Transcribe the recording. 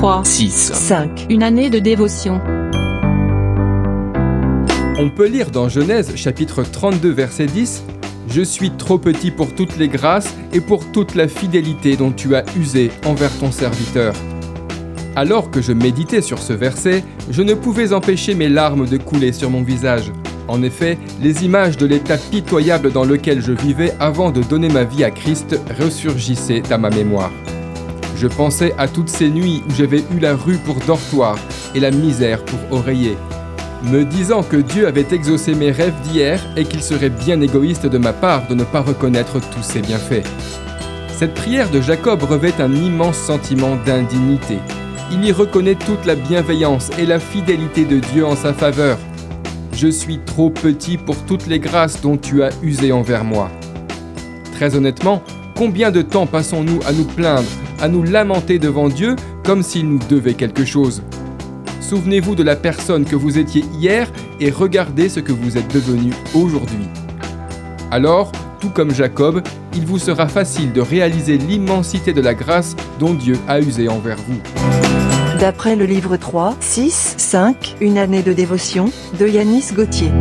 3, 6. 5. Une année de dévotion. On peut lire dans Genèse chapitre 32 verset 10 Je suis trop petit pour toutes les grâces et pour toute la fidélité dont tu as usé envers ton serviteur. Alors que je méditais sur ce verset, je ne pouvais empêcher mes larmes de couler sur mon visage. En effet, les images de l'état pitoyable dans lequel je vivais avant de donner ma vie à Christ ressurgissaient à ma mémoire. Je pensais à toutes ces nuits où j'avais eu la rue pour dortoir et la misère pour oreiller, me disant que Dieu avait exaucé mes rêves d'hier et qu'il serait bien égoïste de ma part de ne pas reconnaître tous ses bienfaits. Cette prière de Jacob revêt un immense sentiment d'indignité. Il y reconnaît toute la bienveillance et la fidélité de Dieu en sa faveur. Je suis trop petit pour toutes les grâces dont tu as usé envers moi. Très honnêtement, combien de temps passons-nous à nous plaindre, à nous lamenter devant Dieu comme s'il nous devait quelque chose Souvenez-vous de la personne que vous étiez hier et regardez ce que vous êtes devenu aujourd'hui. Alors, tout comme Jacob, il vous sera facile de réaliser l'immensité de la grâce dont Dieu a usé envers vous. D'après le livre 3, 6, 5, Une année de dévotion, de Yanis Gauthier.